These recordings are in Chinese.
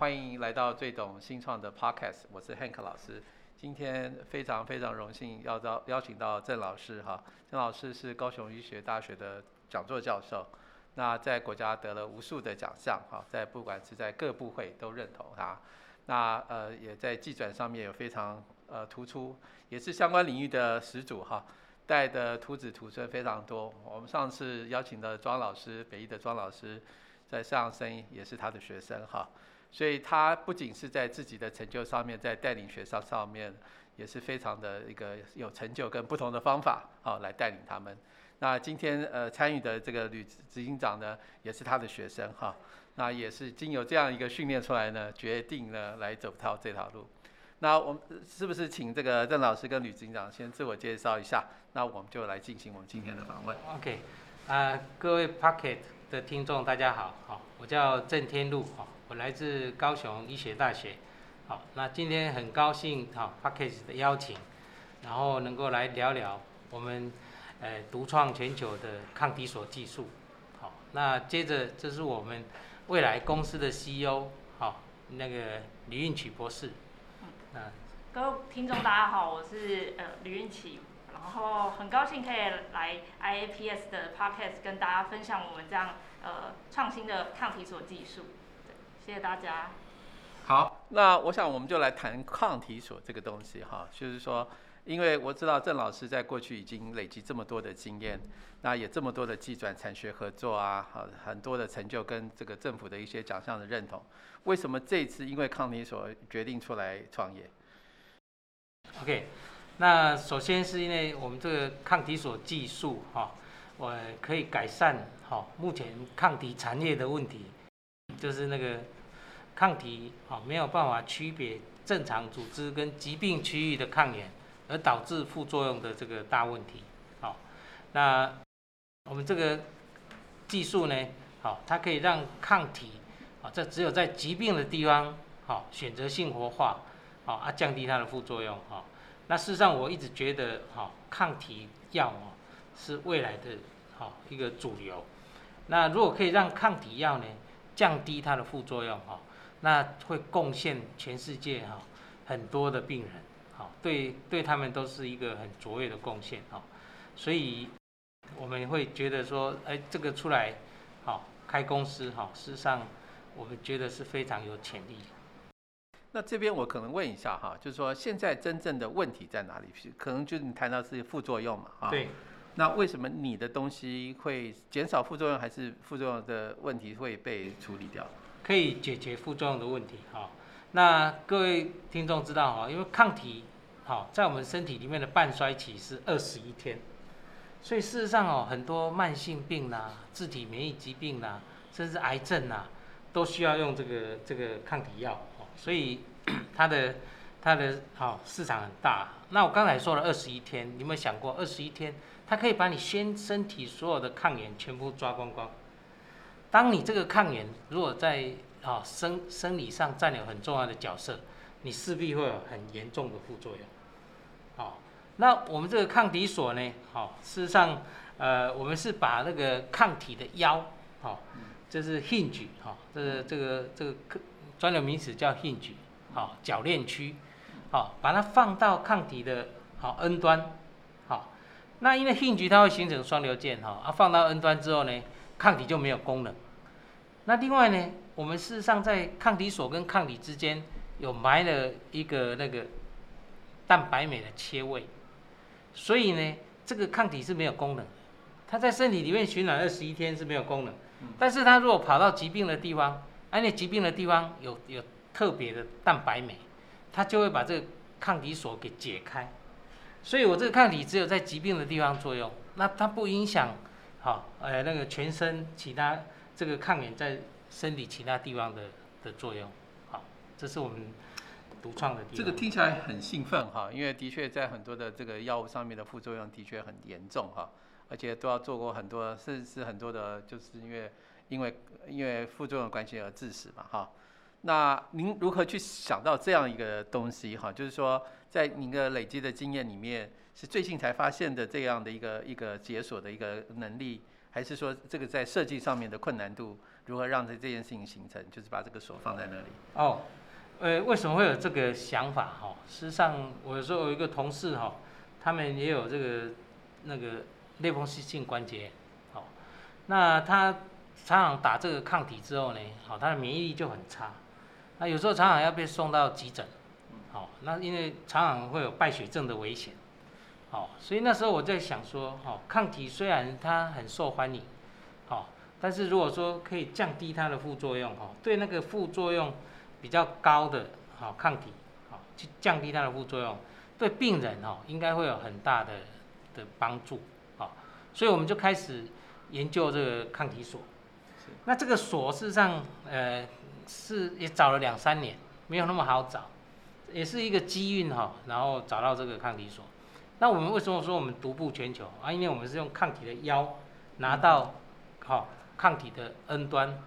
欢迎来到最懂新创的 Podcast，我是 Hank 老师。今天非常非常荣幸要邀邀请到郑老师哈，郑老师是高雄医学大学的讲座教授，那在国家得了无数的奖项哈，在不管是在各部会都认同他，那呃也在技转上面有非常呃突出，也是相关领域的始祖哈，带的徒子徒孙非常多。我们上次邀请的庄老师，北医的庄老师，在上升也是他的学生哈。所以他不仅是在自己的成就上面，在带领学生上面也是非常的一个有成就跟不同的方法，好来带领他们。那今天呃参与的这个吕执行长呢，也是他的学生哈，那也是经由这样一个训练出来呢，决定呢来走套这条路。那我们是不是请这个郑老师跟吕执行长先自我介绍一下？那我们就来进行我们今天的访问。OK，啊各位 Pocket 的听众大家好，好，我叫郑天禄。我来自高雄医学大学，好，那今天很高兴哈 p a c k a g e 的邀请，然后能够来聊聊我们呃独创全球的抗体锁技术，好，那接着这是我们未来公司的 CEO，好，那个李运启博士，嗯，各位听众大家好，我是呃李运启，然后很高兴可以来 IAPS 的 p a c k a g e 跟大家分享我们这样呃创新的抗体锁技术。谢谢大家。好，那我想我们就来谈抗体所这个东西哈，就是说，因为我知道郑老师在过去已经累积这么多的经验，那也这么多的技转产学合作啊，好很多的成就跟这个政府的一些奖项的认同，为什么这次因为抗体所决定出来创业？OK，那首先是因为我们这个抗体所技术哈，我可以改善哈目前抗体产业的问题。就是那个抗体啊，没有办法区别正常组织跟疾病区域的抗原，而导致副作用的这个大问题。好，那我们这个技术呢，好，它可以让抗体啊，这只有在疾病的地方好选择性活化，好啊，降低它的副作用。好，那事实上我一直觉得，好抗体药哦是未来的好一个主流。那如果可以让抗体药呢？降低它的副作用哈，那会贡献全世界哈很多的病人，好对对他们都是一个很卓越的贡献哈，所以我们会觉得说，哎这个出来好开公司哈，事实上我们觉得是非常有潜力。那这边我可能问一下哈，就是说现在真正的问题在哪里？可能就是你谈到是副作用嘛啊，对。那为什么你的东西会减少副作用，还是副作用的问题会被处理掉？可以解决副作用的问题哈。那各位听众知道哈，因为抗体好在我们身体里面的半衰期是二十一天，所以事实上哦，很多慢性病啦、自体免疫疾病啦，甚至癌症啦，都需要用这个这个抗体药哦。所以 它的它的好市场很大。那我刚才说了二十一天，你有没有想过二十一天？它可以把你先身体所有的抗原全部抓光光。当你这个抗原如果在啊生生理上占有很重要的角色，你势必会有很严重的副作用。好，那我们这个抗体锁呢？好，事实上，呃，我们是把那个抗体的腰，好，这是 hinge，好，这个这个这个专有名词叫 hinge，好，铰链区，好，把它放到抗体的好 N 端。好那因为 hinge 它会形成双流键哈，啊放到 N 端之后呢，抗体就没有功能。那另外呢，我们事实上在抗体锁跟抗体之间有埋了一个那个蛋白酶的切位，所以呢，这个抗体是没有功能，它在身体里面循环二十一天是没有功能。但是它如果跑到疾病的地方，而且疾病的地方有有特别的蛋白酶，它就会把这个抗体锁给解开。所以我这个抗体只有在疾病的地方作用，那它不影响，好，呃，那个全身其他这个抗原在身体其他地方的的作用，好，这是我们独创的。这个听起来很兴奋哈，因为的确在很多的这个药物上面的副作用的确很严重哈，而且都要做过很多，甚至很多的，就是因为因为因为副作用关系而致死嘛哈。那您如何去想到这样一个东西哈？就是说，在您的累积的经验里面，是最近才发现的这样的一个一个解锁的一个能力，还是说这个在设计上面的困难度如何让这这件事情形成？就是把这个锁放在那里。哦，呃，为什么会有这个想法哈？事实上，我有时候有一个同事哈，他们也有这个那个类风湿性关节，好，那他常常打这个抗体之后呢，好，他的免疫力就很差，那有时候常常要被送到急诊，好，那因为常常会有败血症的危险。好，所以那时候我在想说，哈，抗体虽然它很受欢迎，好，但是如果说可以降低它的副作用，哈，对那个副作用比较高的，好抗体，好去降低它的副作用，对病人，哈，应该会有很大的的帮助，好，所以我们就开始研究这个抗体锁。那这个锁事实上，呃，是也找了两三年，没有那么好找，也是一个机运，哈，然后找到这个抗体锁。那我们为什么说我们独步全球啊？因为我们是用抗体的腰拿到好抗体的 N 端，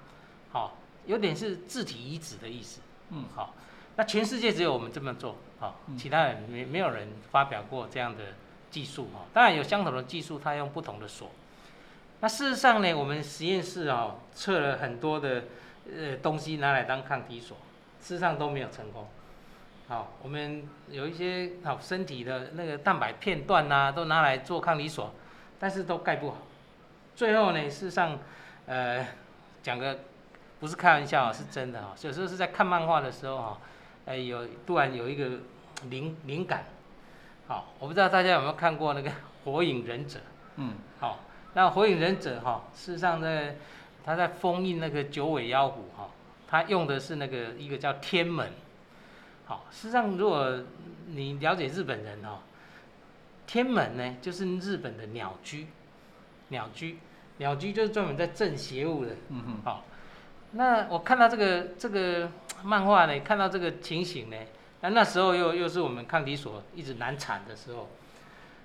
好有点是自体移植的意思。嗯，好，那全世界只有我们这么做，好，其他人没没有人发表过这样的技术哈。当然有相同的技术，它用不同的锁。那事实上呢，我们实验室啊测了很多的呃东西拿来当抗体锁，事实上都没有成功。好，我们有一些好身体的那个蛋白片段呐，都拿来做抗体锁，但是都盖不好。最后呢，事实上，呃，讲个不是开玩笑啊，是真的哈。有时候是在看漫画的时候哈，哎，有突然有一个灵灵感。好，我不知道大家有没有看过那个《火影忍者》。嗯。好，那《火影忍者》哈，事实上在他在封印那个九尾妖狐哈，他用的是那个一个叫天门。好，事实上，如果你了解日本人哦，天门呢就是日本的鸟居，鸟居，鸟居就是专门在镇邪物的。嗯哼。好，那我看到这个这个漫画呢，看到这个情形呢，那那时候又又是我们抗体所一直难产的时候，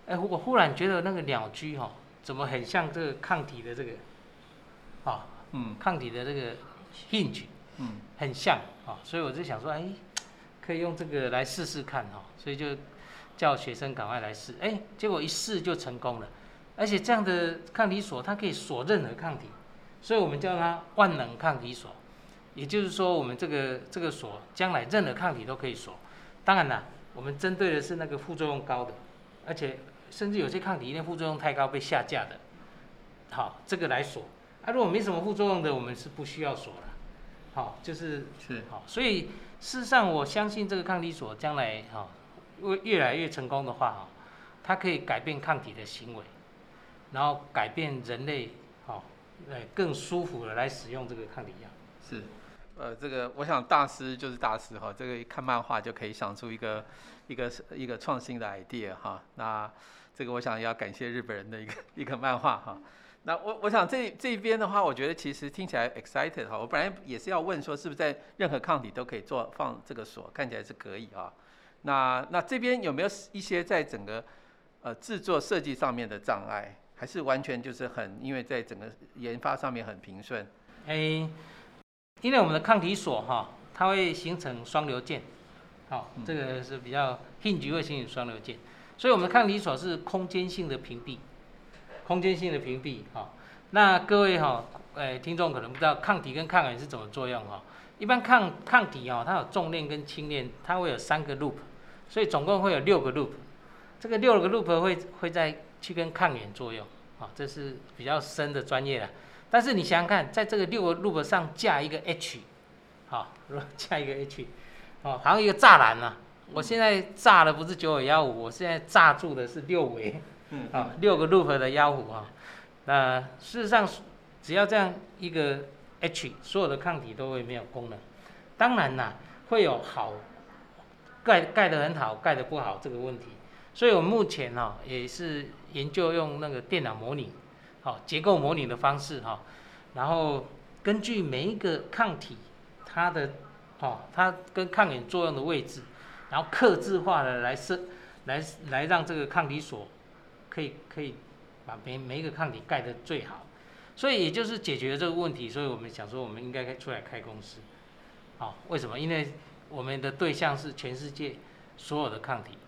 哎，我忽然觉得那个鸟居哈，怎么很像这个抗体的这个，啊，嗯，抗体的这个 hinge，嗯，很像啊，所以我就想说，哎。可以用这个来试试看哈，所以就叫学生赶快来试，哎，结果一试就成功了，而且这样的抗体锁它可以锁任何抗体，所以我们叫它万能抗体锁，也就是说我们这个这个锁将来任何抗体都可以锁，当然了，我们针对的是那个副作用高的，而且甚至有些抗体因为副作用太高被下架的，好，这个来锁，啊，如果没什么副作用的，我们是不需要锁了，好，就是是好，所以。事实上，我相信这个抗体锁将来哈，会越来越成功的话哈，它可以改变抗体的行为，然后改变人类哈，呃更舒服的来使用这个抗体药。是，呃，这个我想大师就是大师哈，这个看漫画就可以想出一个一个一个创新的 idea 哈。那这个我想要感谢日本人的一个一个漫画哈。那我我想这这边的话，我觉得其实听起来 excited 哈。我本来也是要问说，是不是在任何抗体都可以做放这个锁？看起来是可以啊。那那这边有没有一些在整个呃制作设计上面的障碍，还是完全就是很因为在整个研发上面很平顺？哎，因为我们的抗体锁哈，它会形成双流键，好，这个是比较 hinge 会形成双流键，所以我们的抗体锁是空间性的屏蔽。空间性的屏蔽，哈，那各位哈，诶，听众可能不知道抗体跟抗原是怎么作用哈。一般抗抗体哈，它有重链跟轻链，它会有三个 loop，所以总共会有六个 loop。这个六个 loop 会会在去跟抗原作用，啊，这是比较深的专业了。但是你想想看，在这个六个 loop 上架一个 H，好，加一个 H，哦，好像一个栅栏啊。我现在炸的不是九尾幺五，我现在炸住的是六维。嗯，啊，六个 loop 的妖狐啊，那事实上只要这样一个 H，所有的抗体都会没有功能。当然啦，会有好盖盖得很好，盖得不好这个问题。所以我们目前哈也是研究用那个电脑模拟，好结构模拟的方式哈，然后根据每一个抗体它的，哦它跟抗原作用的位置，然后克制化的来设来来让这个抗体锁。可以可以把每每一个抗体盖得最好，所以也就是解决这个问题，所以我们想说我们应该出来开公司，好，为什么？因为我们的对象是全世界所有的抗体，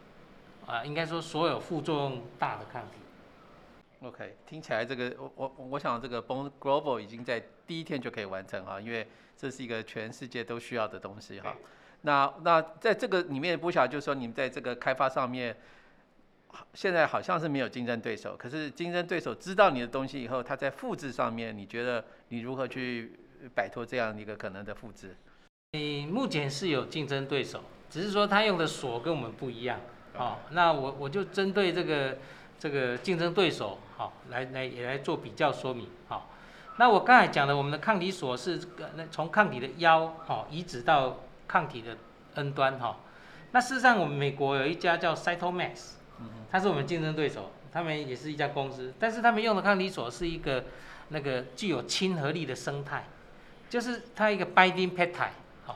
啊，应该说所有副作用大的抗体。OK，听起来这个我我我想这个 Bone Global 已经在第一天就可以完成哈，因为这是一个全世界都需要的东西哈。那那在这个里面不晓得就是说你们在这个开发上面，现在好像是没有竞争对手，可是竞争对手知道你的东西以后，他在复制上面，你觉得你如何去摆脱这样一个可能的复制？你目前是有竞争对手，只是说他用的锁跟我们不一样。好，那我我就针对这个这个竞争对手，好，来来也来做比较说明。好，那我刚才讲的，我们的抗体锁是那从抗体的腰，好，移植到抗体的 N 端，哈。那事实上，我们美国有一家叫 Cytomax，它是我们竞争对手，他们也是一家公司，但是他们用的抗体锁是一个那个具有亲和力的生态，就是它一个 binding peptide。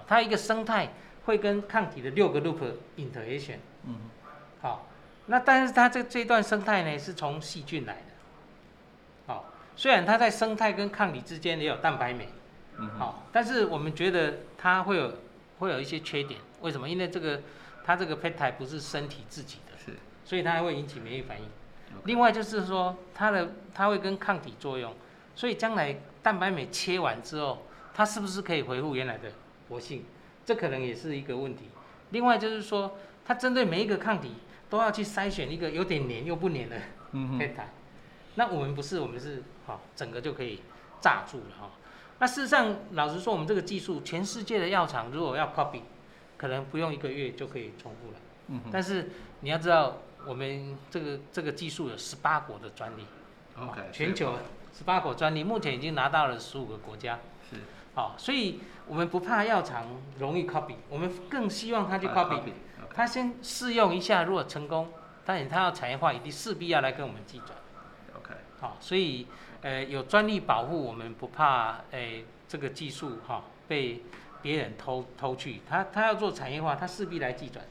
它一个生态会跟抗体的六个 loop interaction，嗯，好，那但是它这这段生态呢是从细菌来的，好，虽然它在生态跟抗体之间也有蛋白酶，嗯，好，但是我们觉得它会有会有一些缺点，为什么？因为这个它这个 peptide 不是身体自己所以它会引起免疫反应。另外就是说它的它会跟抗体作用，所以将来蛋白酶切完之后，它是不是可以恢复原来的？活性，这可能也是一个问题。另外就是说，它针对每一个抗体都要去筛选一个有点黏又不黏的胚胎。那我们不是，我们是好整个就可以炸住了哈。那事实上，老实说，我们这个技术，全世界的药厂如果要 copy，可能不用一个月就可以重复了。嗯但是你要知道，我们这个这个技术有十八国的专利。OK。全球十八国专利，目前已经拿到了十五个国家。是。好，所以我们不怕药厂容易 copy，我们更希望他去 copy，他先试用一下，如果成功，但是他要产业化，一定势必要来跟我们计转。OK，好，所以呃有专利保护，我们不怕诶这个技术哈被别人偷偷去，他他要做产业化，他势必来计转。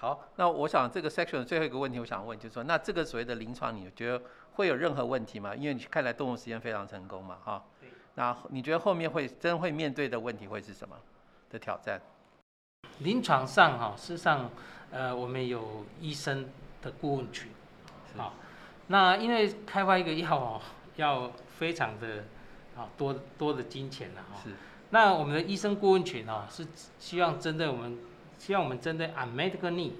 好，那我想这个 section 最后一个问题，我想问就是说，那这个所谓的临床，你觉得会有任何问题吗？因为你看来动物实验非常成功嘛，哈。那你觉得后面会真会面对的问题会是什么的挑战？临床上哈，事实上，呃，我们有医生的顾问群，好，那因为开发一个药哦，要非常的啊多多的金钱了哈。是。那我们的医生顾问群啊，是希望针对我们，希望我们针对 a medical need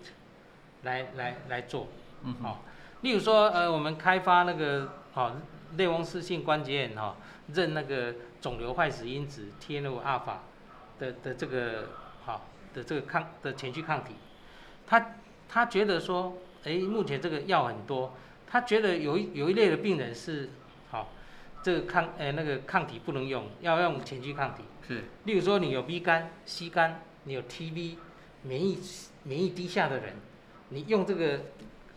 来来来做，嗯，好。例如说，呃，我们开发那个好类风湿性关节炎哈。认那个肿瘤坏死因子 TNF 阿尔法的的这个好的这个抗的前驱抗体，他他觉得说，哎，目前这个药很多，他觉得有一有一类的病人是好，这个抗呃那个抗体不能用，要用前驱抗体。是。例如说你有 B 肝、C 肝，你有 TB，免疫免疫低下的人，你用这个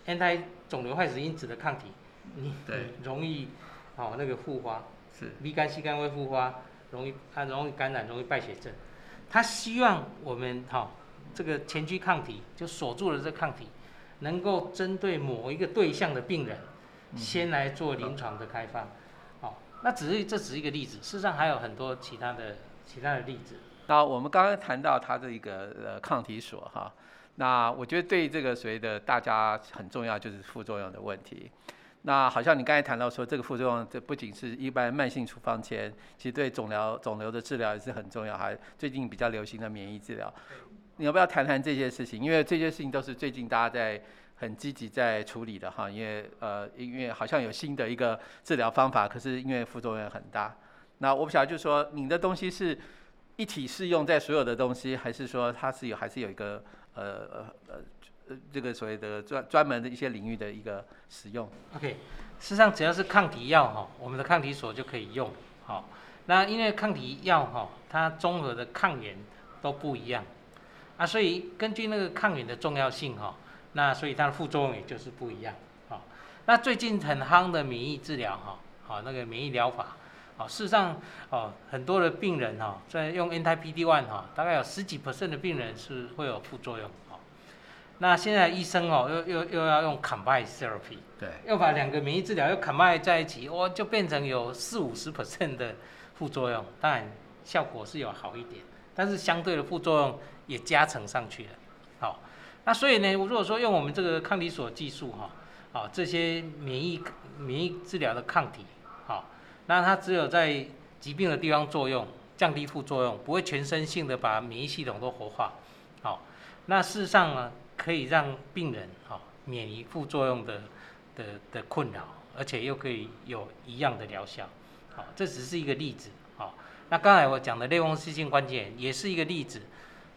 anti 肿瘤坏死因子的抗体，你容易哦那个复发。是，B 肝、C 肝会复发，容易它容易感染，容易败血症。他希望我们哈这个前驱抗体就锁住了这抗体，能够针对某一个对象的病人，先来做临床的开发。好，那只是这只是一个例子，事实上还有很多其他的其他的例子。那我们刚刚谈到它的一个呃抗体锁哈，那我觉得对这个所谓的大家很重要就是副作用的问题。那好像你刚才谈到说，这个副作用，这不仅是一般慢性处方前，其实对肿瘤肿瘤的治疗也是很重要，还最近比较流行的免疫治疗。你要不要谈谈这些事情？因为这些事情都是最近大家在很积极在处理的哈。因为呃，因为好像有新的一个治疗方法，可是因为副作用很大。那我不晓得，就是说你的东西是一体适用在所有的东西，还是说它是有还是有一个呃呃呃。呃，这个所谓的专专门的一些领域的一个使用。OK，事实上只要是抗体药哈，我们的抗体锁就可以用。好，那因为抗体药哈，它综合的抗原都不一样啊，所以根据那个抗原的重要性哈，那所以它的副作用也就是不一样。好，那最近很夯的免疫治疗哈，好那个免疫疗法，好事实上哦，很多的病人哈，在用 anti-PD-1 哈，大概有十几 percent 的病人是会有副作用哦。那现在医生哦，又又又要用 combine therapy，对，要把两个免疫治疗又 combine 在一起，哦，就变成有四五十 percent 的副作用。当然效果是有好一点，但是相对的副作用也加成上去了。好，那所以呢，如果说用我们这个抗体锁技术哈，啊，这些免疫免疫治疗的抗体，好，那它只有在疾病的地方作用，降低副作用，不会全身性的把免疫系统都活化，好，那事实上呢，可以让病人好免于副作用的的的困扰，而且又可以有一样的疗效，好，这只是一个例子，好，那刚才我讲的类风湿性关节炎也是一个例子，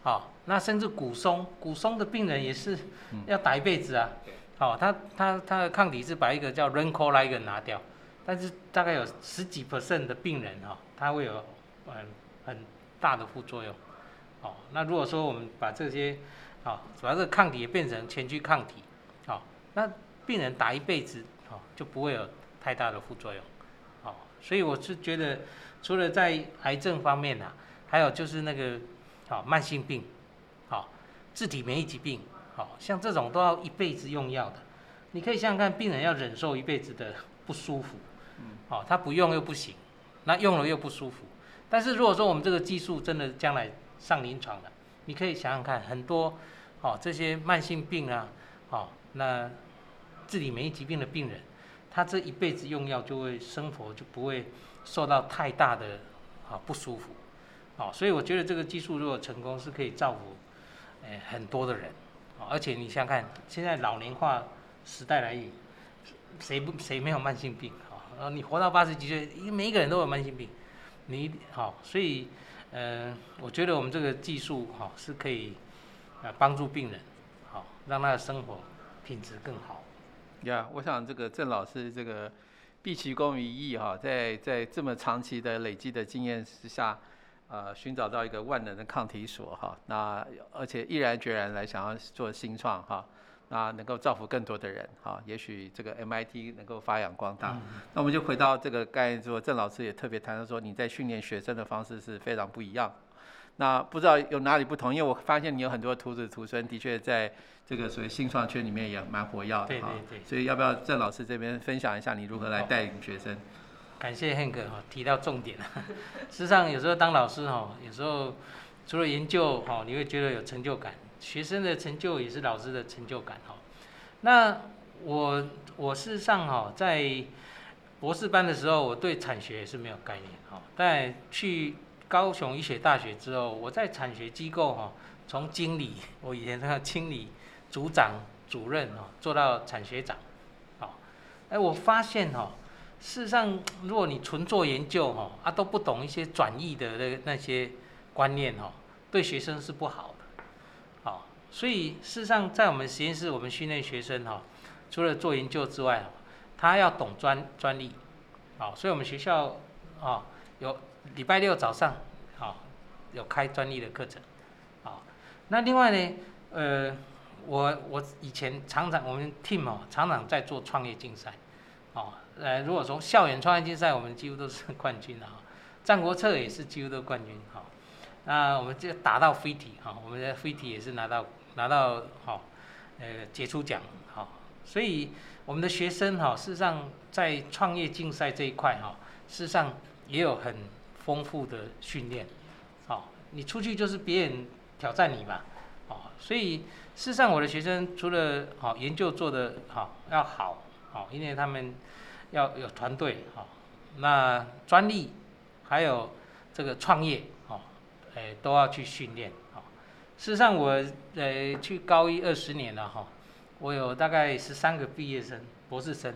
好，那甚至骨松，骨松的病人也是要打一辈子啊。好，他他他的抗体是把一个叫 r e n c o l i g a n 拿掉，但是大概有十几 percent 的病人哈，他会有很很大的副作用。哦，那如果说我们把这些，好，把这个抗体变成前驱抗体，好，那病人打一辈子，哦，就不会有太大的副作用。哦，所以我是觉得，除了在癌症方面呐，还有就是那个，哦，慢性病，哦，自体免疫疾病。哦像这种都要一辈子用药的，你可以想想看，病人要忍受一辈子的不舒服，哦，他不用又不行，那用了又不舒服。但是如果说我们这个技术真的将来上临床了，你可以想想看，很多哦这些慢性病啊，哦那自体免疫疾病的病人，他这一辈子用药就会生活就不会受到太大的啊不舒服，哦，所以我觉得这个技术如果成功，是可以造福诶很多的人。哦而且你想想看，现在老年化时代来临，谁不谁没有慢性病啊？你活到八十几岁，因每一个人都有慢性病，你好，所以呃，我觉得我们这个技术哈是可以啊帮助病人，好让他的生活品质更好。呀，我想这个郑老师这个毕其功于一役哈，在在这么长期的累积的经验之下。呃，寻找到一个万能的抗体锁哈，那而且毅然决然来想要做新创哈，那能够造福更多的人哈，也许这个 MIT 能够发扬光大。那我们就回到这个概念，说郑老师也特别谈到说，你在训练学生的方式是非常不一样。那不知道有哪里不同？因为我发现你有很多徒子徒孙，的确在这个所谓新创圈里面也蛮活跃的哈。所以要不要郑老师这边分享一下你如何来带领学生？感谢 Hank 哈提到重点了。事实上，有时候当老师哈，有时候除了研究哈，你会觉得有成就感，学生的成就也是老师的成就感哈。那我我事实上哈，在博士班的时候，我对产学也是没有概念哈。但去高雄医学大学之后，我在产学机构哈，从经理，我以前那个经理、组长、主任哈，做到产学长，好，哎，我发现哈。事实上，如果你纯做研究哈，啊都不懂一些转译的那那些观念哈，对学生是不，好，所以事实上在我们实验室，我们训练学生哈，除了做研究之外，他要懂专专利，好，所以我们学校啊有礼拜六早上好有开专利的课程，好，那另外呢，呃，我我以前常常我们 team 哦常常在做创业竞赛，哦。呃，如果从校园创业竞赛，我们几乎都是冠军的哈。战国策也是几乎都冠军哈。那我们就打到飞体哈，我们的飞体也是拿到拿到好，呃，杰出奖哈。所以我们的学生哈，事实上在创业竞赛这一块哈，事实上也有很丰富的训练。好，你出去就是别人挑战你嘛。哦，所以事实上我的学生除了好研究做的好要好，好，因为他们。要有团队哈，那专利还有这个创业哈，哎都要去训练。事实上我呃去高一二十年了哈，我有大概十三个毕业生、博士生，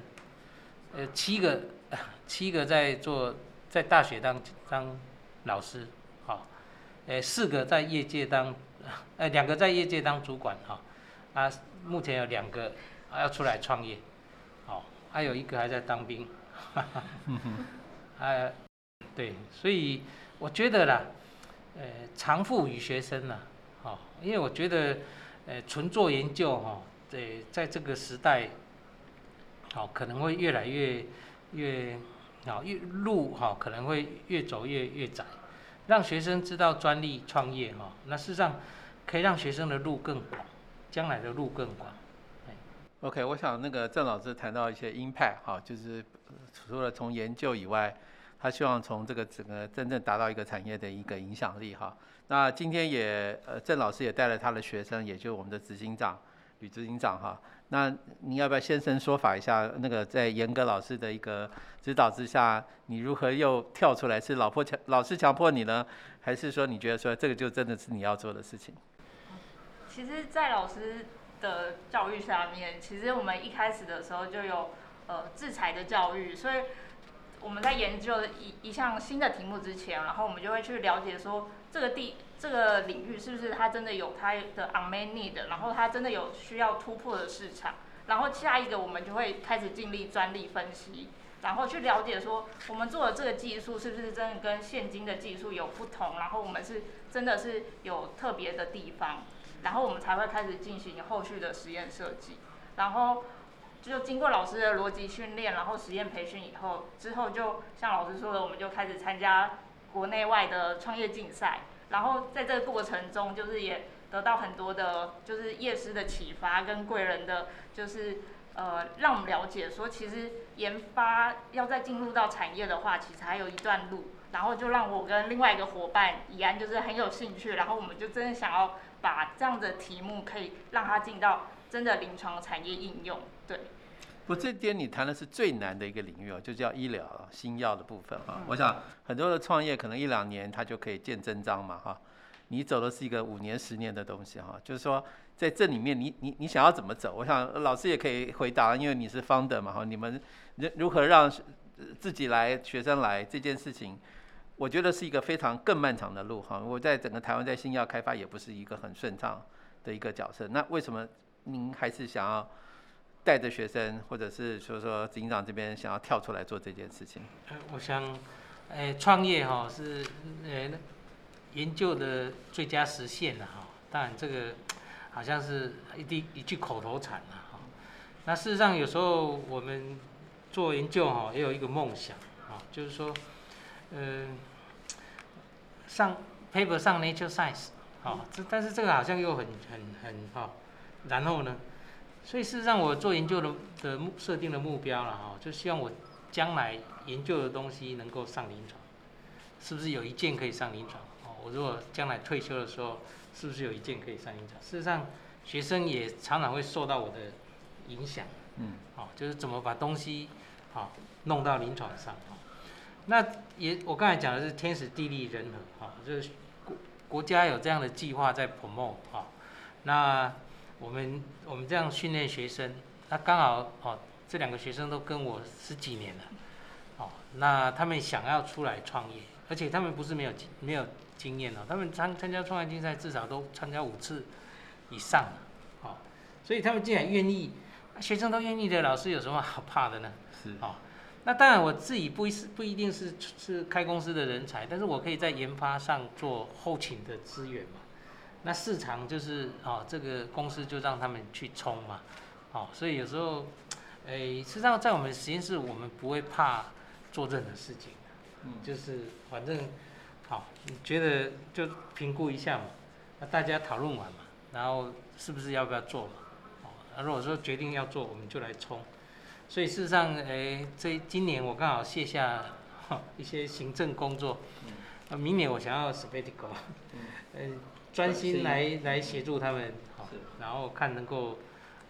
呃七个 七个在做在大学当当老师哈，呃四个在业界当，呃两个在业界当主管哈，啊目前有两个要出来创业。还有一个还在当兵，哈哈，哎，对，所以我觉得啦，呃，长富于学生呐，因为我觉得，呃，纯做研究哈，对，在这个时代，好，可能会越来越越，好，越路哈可能会越走越越窄，让学生知道专利创业哈，那事实上可以让学生的路更广，将来的路更广。OK，我想那个郑老师谈到一些 impact 哈，就是除了从研究以外，他希望从这个整个真正达到一个产业的一个影响力哈。那今天也呃郑老师也带了他的学生，也就是我们的执行长吕执行长哈，那你要不要现身说法一下？那个在严格老师的一个指导之下，你如何又跳出来？是老婆强老师强迫你呢，还是说你觉得说这个就真的是你要做的事情？其实，在老师的教育下面，其实我们一开始的时候就有呃制裁的教育，所以我们在研究一一项新的题目之前，然后我们就会去了解说这个地这个领域是不是它真的有它的 unmet need，然后它真的有需要突破的市场，然后下一个我们就会开始尽力专利分析，然后去了解说我们做的这个技术是不是真的跟现今的技术有不同，然后我们是真的是有特别的地方。然后我们才会开始进行后续的实验设计，然后就经过老师的逻辑训练，然后实验培训以后，之后就像老师说的，我们就开始参加国内外的创业竞赛，然后在这个过程中，就是也得到很多的，就是业师的启发跟贵人的，就是呃让我们了解说，其实研发要再进入到产业的话，其实还有一段路，然后就让我跟另外一个伙伴怡安就是很有兴趣，然后我们就真的想要。把这样的题目可以让它进到真的临床产业应用，对。不，这点你谈的是最难的一个领域哦，就叫医疗新药的部分哈。我想很多的创业可能一两年它就可以见真章嘛哈。你走的是一个五年、十年的东西哈，就是说在这里面你你你想要怎么走？我想老师也可以回答，因为你是方的嘛哈。你们如如何让自己来、学生来这件事情？我觉得是一个非常更漫长的路哈。我在整个台湾在新药开发也不是一个很顺畅的一个角色。那为什么您还是想要带着学生，或者是说说警长这边想要跳出来做这件事情？我想，呃，创业哈是呃研究的最佳实现了哈。当然这个好像是一句一句口头禅了哈。那事实上有时候我们做研究哈也有一个梦想啊，就是说，嗯。上 paper 上 Nature Science，好，这但是这个好像又很很很好，然后呢，所以事实上我做研究的的目设定的目标了哈，就希望我将来研究的东西能够上临床，是不是有一件可以上临床？哦，我如果将来退休的时候，是不是有一件可以上临床？事实上，学生也常常会受到我的影响，嗯，哦，就是怎么把东西好弄到临床上。那也，我刚才讲的是天时地利人和，哈，就是国国家有这样的计划在 promote，哈，那我们我们这样训练学生，那刚好，哦，这两个学生都跟我十几年了，哦，那他们想要出来创业，而且他们不是没有没有经验哦，他们参参加创业竞赛至少都参加五次以上了，哦，所以他们既然愿意，学生都愿意的，老师有什么好怕的呢？是，哦。那当然，我自己不是不一定是是开公司的人才，但是我可以在研发上做后勤的资源嘛。那市场就是哦，这个公司就让他们去冲嘛，哦，所以有时候，诶，实际上在我们实验室，我们不会怕做任何事情，嗯，就是反正好，你觉得就评估一下嘛，那大家讨论完嘛，然后是不是要不要做嘛？哦，那如果说决定要做，我们就来冲。所以事实上，诶，这今年我刚好卸下一些行政工作，那明年我想要 sabbatical，嗯，专心来来协助他们，好，然后看能够，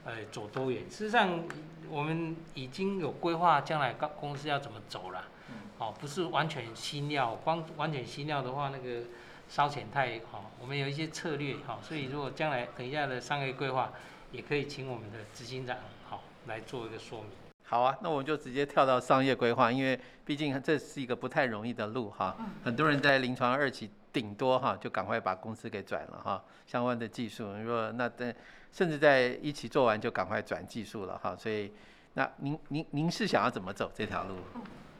呃，走多远。事实上，我们已经有规划将来公公司要怎么走了，哦，不是完全新料，光完全新料的话，那个烧钱太好。我们有一些策略，好，所以如果将来等一下的商业规划，也可以请我们的执行长，好，来做一个说明。好啊，那我们就直接跳到商业规划，因为毕竟这是一个不太容易的路哈。很多人在临床二期顶多哈就赶快把公司给转了哈，相关的技术，如果那等甚至在一期做完就赶快转技术了哈。所以那您您您是想要怎么走这条路？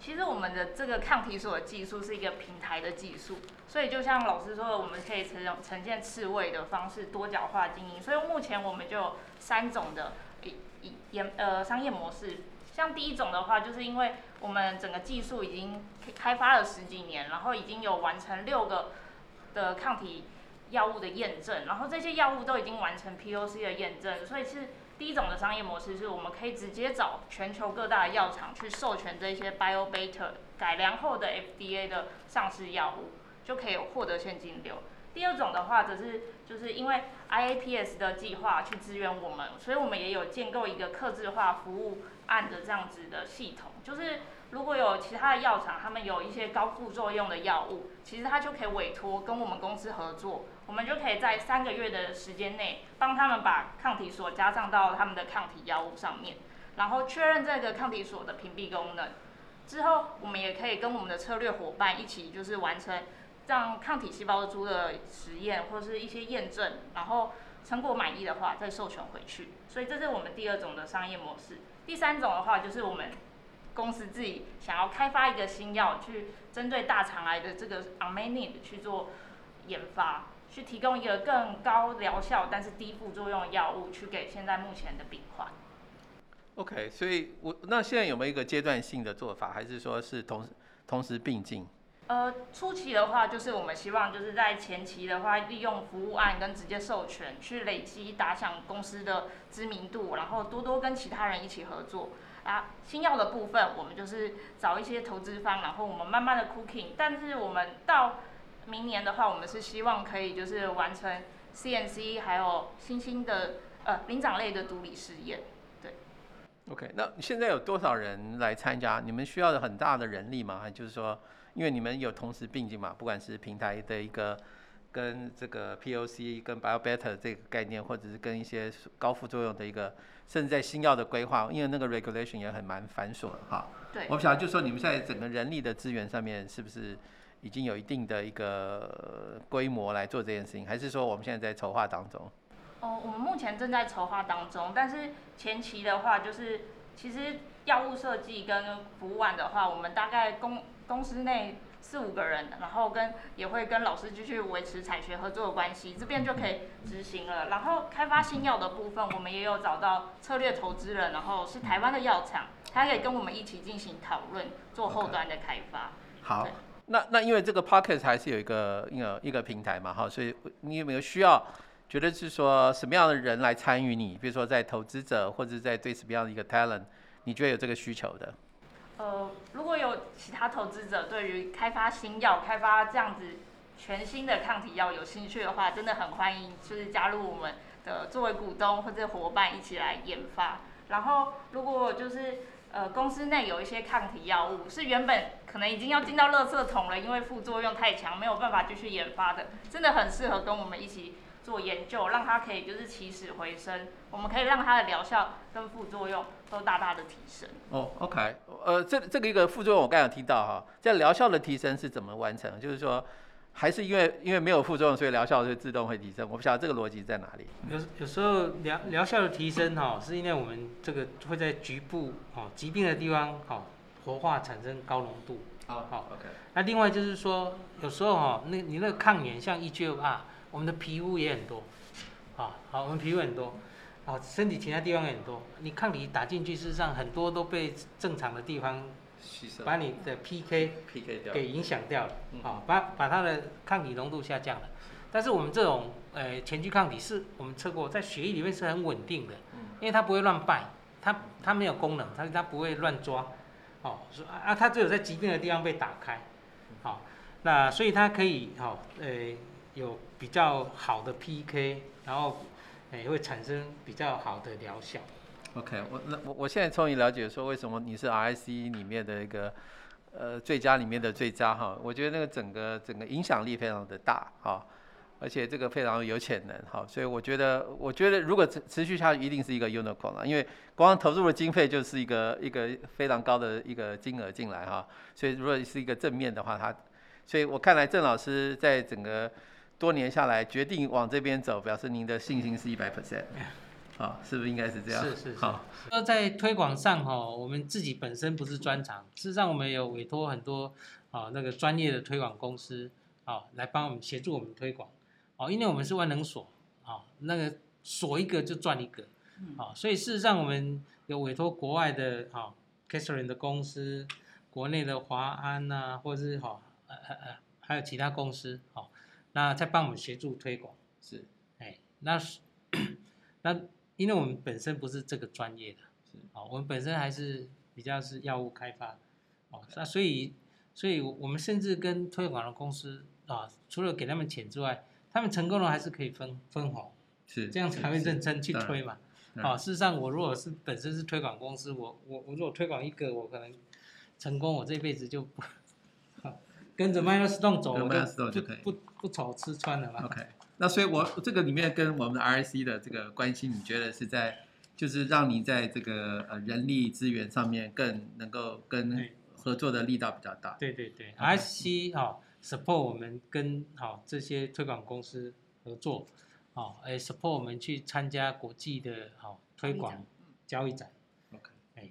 其实我们的这个抗体所的技术是一个平台的技术，所以就像老师说的，我们可以呈呈现刺猬的方式多角化经营。所以目前我们就有三种的一一研呃商业模式。像第一种的话，就是因为我们整个技术已经开发了十几年，然后已经有完成六个的抗体药物的验证，然后这些药物都已经完成 POC 的验证，所以是第一种的商业模式，是我们可以直接找全球各大药厂去授权这些 BioBeta 改良后的 FDA 的上市药物，就可以获得现金流。第二种的话，则是就是因为 IAPS 的计划去支援我们，所以我们也有建构一个客制化服务案的这样子的系统。就是如果有其他的药厂，他们有一些高副作用的药物，其实他就可以委托跟我们公司合作，我们就可以在三个月的时间内，帮他们把抗体锁加上到他们的抗体药物上面，然后确认这个抗体锁的屏蔽功能。之后，我们也可以跟我们的策略伙伴一起，就是完成让抗体细胞株的实验或是一些验证，然后成果满意的话再授权回去。所以这是我们第二种的商业模式。第三种的话，就是我们公司自己想要开发一个新药，去针对大肠癌的这个 a m a n i n 去做研发，去提供一个更高疗效但是低副作用的药物，去给现在目前的病患。OK，所以我那现在有没有一个阶段性的做法，还是说是同同时并进？呃，初期的话，就是我们希望就是在前期的话，利用服务案跟直接授权去累积打响公司的知名度，然后多多跟其他人一起合作。啊，新药的部分，我们就是找一些投资方，然后我们慢慢的 cooking。但是我们到明年的话，我们是希望可以就是完成 CNC 还有新兴的呃灵长类的毒理试验。对 OK，那现在有多少人来参加？你们需要很大的人力吗？还就是说，因为你们有同时并进嘛，不管是平台的一个跟这个 POC 跟 BioBetter 这个概念，或者是跟一些高副作用的一个，甚至在新药的规划，因为那个 regulation 也很蛮繁琐的哈。对。我不晓得，就说你们在整个人力的资源上面，是不是已经有一定的一个规模来做这件事情，还是说我们现在在筹划当中？哦，我们目前正在筹划当中，但是前期的话，就是其实药物设计跟服务案的话，我们大概公公司内四五个人，然后跟也会跟老师继续维持产学合作的关系，这边就可以执行了。然后开发新药的部分，我们也有找到策略投资人，然后是台湾的药厂，他可以跟我们一起进行讨论，做后端的开发。好，那那因为这个 Pocket 还是有一个一个一个平台嘛，哈，所以你有没有需要？觉得是说什么样的人来参与你？比如说在投资者或者在对什么样的一个 talent，你觉得有这个需求的？呃，如果有其他投资者对于开发新药、开发这样子全新的抗体药有兴趣的话，真的很欢迎，就是加入我们的作为股东或者伙伴一起来研发。然后，如果就是呃公司内有一些抗体药物是原本可能已经要进到垃圾桶了，因为副作用太强，没有办法继续研发的，真的很适合跟我们一起。做研究，让它可以就是起死回生，我们可以让它的疗效跟副作用都大大的提升。哦，OK，呃，这这个一个副作用我刚才提到哈，在疗效的提升是怎么完成？就是说，还是因为因为没有副作用，所以疗效就自动会提升？我不晓得这个逻辑在哪里。有有时候疗疗效的提升哈，是因为我们这个会在局部哦疾病的地方好活化产生高浓度。好，好，OK。那另外就是说，有时候哈，那你那个抗原像 EGFR。我们的皮肤也很多，啊，好，我们皮肤很多，啊，身体其他地方也很多。你抗体打进去，事实上很多都被正常的地方吸收，把你的 PK PK 掉，给影响掉了，啊，把把它的抗体浓度下降了。但是我们这种呃前驱抗体是我们测过，在血液里面是很稳定的，因为它不会乱拜，它它没有功能，它它不会乱抓，哦，啊它只有在疾病的地方被打开，好，那所以它可以好，呃。有比较好的 PK，然后也会产生比较好的疗效。OK，我那我我现在终于了解说为什么你是 RIC 里面的一个呃最佳里面的最佳哈。我觉得那个整个整个影响力非常的大哈，而且这个非常有潜能哈。所以我觉得我觉得如果持持续下去，一定是一个 unicorn 了，因为光投入的经费就是一个一个非常高的一个金额进来哈。所以如果是一个正面的话，它，所以我看来郑老师在整个多年下来，决定往这边走，表示您的信心是一百 percent，好，是不是应该是这样？是是好。那在推广上哈，我们自己本身不是。专长，事实上我们有委托很多啊那个专业的推广公司啊来帮我们协助我们推广，哦，因为我们是。万能锁，啊，那个锁一个就赚一个，啊，所以事实上我们有委托国外的啊 Catherine 的公司，国内的华安呐，或者是。哈呃呃呃还有其他公司，好。那在帮我们协助推广。是，哎，那是那因为我们本身不是这个专业的，是，哦，我们本身还是比较是药物开发，哦，那所以所以我们甚至跟推广的公司啊，除了给他们钱之外，他们成功了还是可以分分红，是这样才会认真去推嘛。啊哦，事实上我如果是本身是推广公司，我我我如果推广一个，我可能成功，我这辈子就不跟着 milestone 走，跟我就就可以不不不愁吃穿了嘛。OK，那所以我这个里面跟我们的 RIC 的这个关系，你觉得是在就是让你在这个呃人力资源上面更能够跟合作的力道比较大？对对对 OK，RSC 哦、support 我们跟好、这些推广公司合作，好、哎 support 我们去参加国际的好、推广交易展。OK 哎，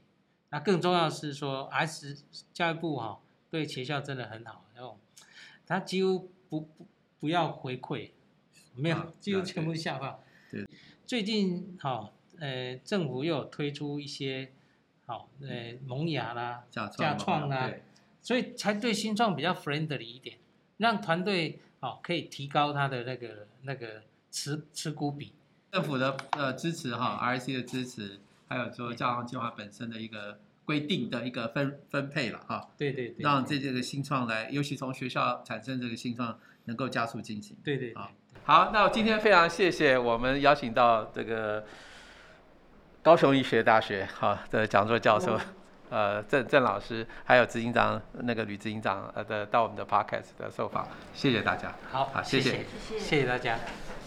那更重要的是说，S 教育部哈、对学校真的很好，然后他几乎不不不要回馈，没有，几乎全部下放。对，最近好、呃，政府又有推出一些好、呃萌芽啦，架架创创啦所以才对新创比较 friendly 一点，让团队哦可以提高他的那个那个持持股比。政府的呃支持哈，RIC 的支持，还有说教行计划本身的一个规定的一个分分配了哈，对对对，让这这个新创来，尤其从学校产生这个新创能够加速进行。对对啊。好好，那我今天非常谢谢我们邀请到这个高雄医学大学好的讲座教授，呃郑郑老师，还有执行长那个吕执行长呃的到我们的 podcast 的受访，谢谢大家。好，好谢谢。谢谢大家。谢